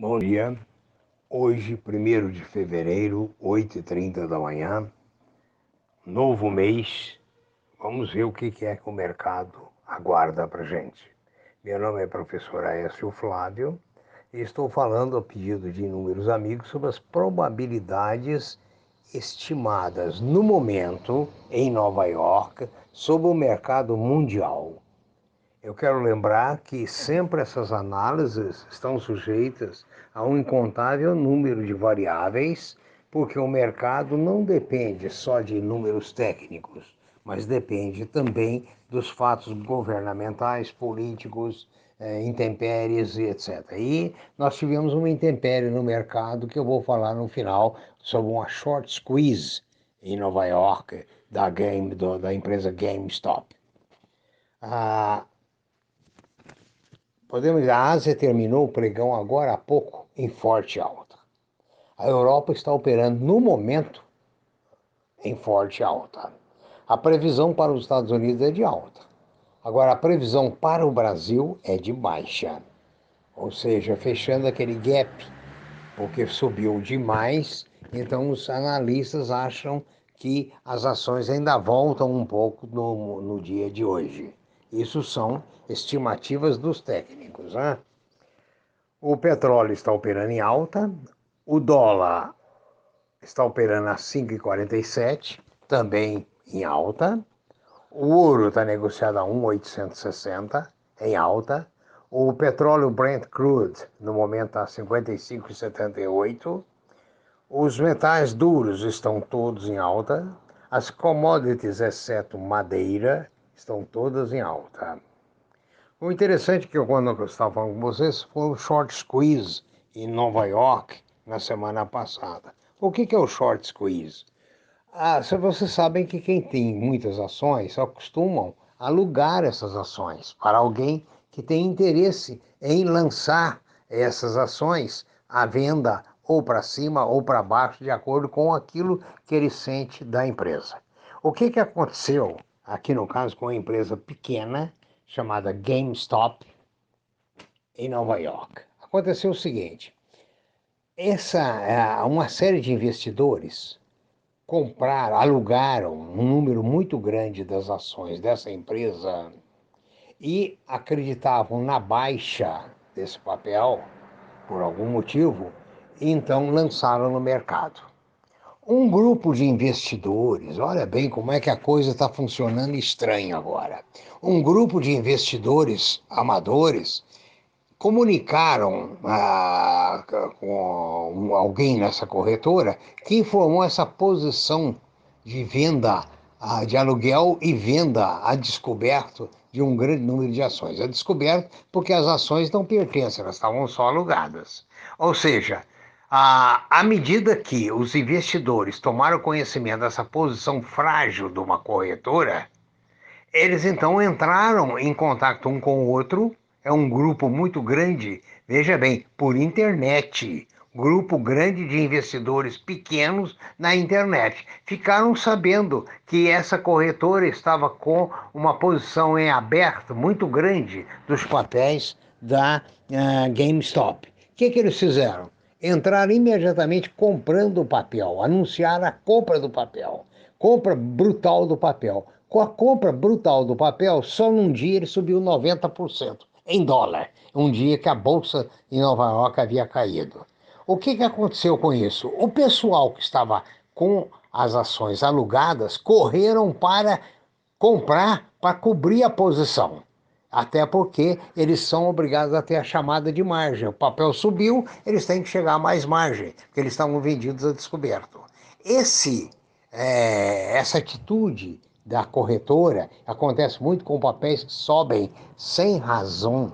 Bom dia. Hoje, 1 de fevereiro, 8h30 da manhã, novo mês. Vamos ver o que é que o mercado aguarda para gente. Meu nome é professor Aécio Flávio e estou falando a pedido de inúmeros amigos sobre as probabilidades estimadas no momento em Nova York sobre o mercado mundial. Eu quero lembrar que sempre essas análises estão sujeitas a um incontável número de variáveis, porque o mercado não depende só de números técnicos, mas depende também dos fatos governamentais, políticos, eh, intempéries e etc. E nós tivemos uma intempérie no mercado que eu vou falar no final sobre uma short squeeze em Nova York da, game, do, da empresa GameStop. Ah, Podemos dizer, a Ásia terminou o pregão agora há pouco em forte alta. A Europa está operando no momento em forte alta. A previsão para os Estados Unidos é de alta. Agora, a previsão para o Brasil é de baixa. Ou seja, fechando aquele gap, porque subiu demais, então os analistas acham que as ações ainda voltam um pouco no, no dia de hoje. Isso são estimativas dos técnicos. Né? O petróleo está operando em alta, o dólar está operando a 5,47, também em alta. O ouro está negociado a 1,860, em alta. O petróleo Brent Crude, no momento, está a 55,78. Os metais duros estão todos em alta. As commodities, exceto madeira, estão todas em alta. O interessante é que quando eu estava falando com vocês foi o short squeeze em Nova York na semana passada. O que é o short squeeze? Ah, vocês sabem que quem tem muitas ações só costumam alugar essas ações para alguém que tem interesse em lançar essas ações à venda ou para cima ou para baixo, de acordo com aquilo que ele sente da empresa. O que, que aconteceu aqui no caso com uma empresa pequena chamada GameStop em Nova York. Aconteceu o seguinte: essa é, uma série de investidores compraram, alugaram um número muito grande das ações dessa empresa e acreditavam na baixa desse papel por algum motivo, e então lançaram no mercado. Um grupo de investidores, olha bem como é que a coisa está funcionando estranho agora. Um grupo de investidores amadores comunicaram ah, com alguém nessa corretora que informou essa posição de venda ah, de aluguel e venda a descoberto de um grande número de ações. A descoberto porque as ações não pertencem, elas estavam só alugadas. Ou seja, à, medida que os investidores tomaram conhecimento dessa posição frágil de uma corretora, eles então entraram em contato um com o outro. É um grupo muito grande, veja bem, por internet. Grupo grande de investidores pequenos na internet. Ficaram sabendo que essa corretora estava com uma posição em aberto muito grande dos papéis da uh, GameStop. O que, que eles fizeram? Entrar imediatamente comprando o papel, anunciar a compra do papel, compra brutal do papel. Com a compra brutal do papel, só num dia ele subiu 90% em dólar, um dia que a bolsa em Nova York havia caído. O que, que aconteceu com isso? O pessoal que estava com as ações alugadas correram para comprar para cobrir a posição. Até porque eles são obrigados a ter a chamada de margem. O papel subiu, eles têm que chegar a mais margem, porque eles estavam vendidos a descoberto. Esse, é, essa atitude da corretora acontece muito com papéis que sobem sem razão,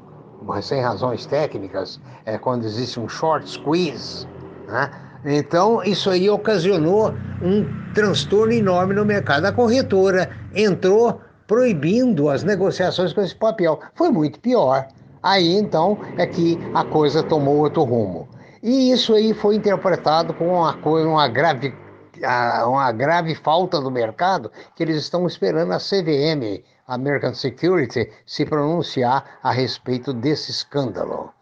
sem razões técnicas, é quando existe um short squeeze. Né? Então, isso aí ocasionou um transtorno enorme no mercado. A corretora entrou proibindo as negociações com esse papel. Foi muito pior. Aí então é que a coisa tomou outro rumo. E isso aí foi interpretado como uma coisa, uma grave, uma grave falta do mercado, que eles estão esperando a CVM, American Security, se pronunciar a respeito desse escândalo.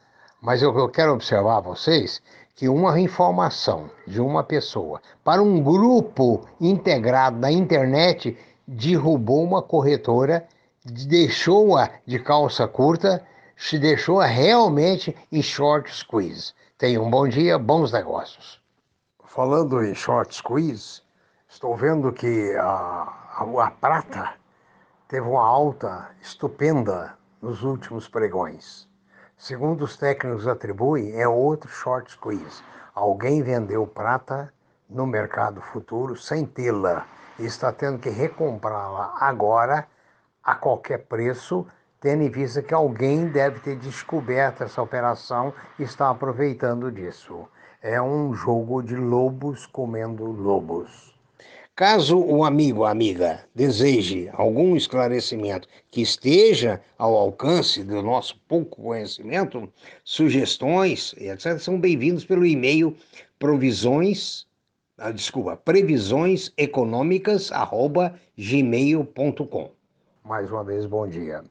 Mas eu, eu quero observar vocês que uma informação de uma pessoa para um grupo integrado na internet derrubou uma corretora, deixou-a de calça curta, se deixou realmente em short squeeze. Tenha um bom dia, bons negócios. Falando em short squeeze, estou vendo que a, a, a prata teve uma alta estupenda nos últimos pregões. Segundo os técnicos atribuem, é outro short squeeze. Alguém vendeu prata no mercado futuro sem tê-la está tendo que recomprá-la agora a qualquer preço, tendo em vista que alguém deve ter descoberto essa operação e está aproveitando disso. É um jogo de lobos comendo lobos. Caso o amigo ou amiga deseje algum esclarecimento que esteja ao alcance do nosso pouco conhecimento, sugestões etc., são bem-vindos pelo e-mail provisões, ah, desculpa, previsões econômicas, arroba gmail.com. Mais uma vez, bom dia.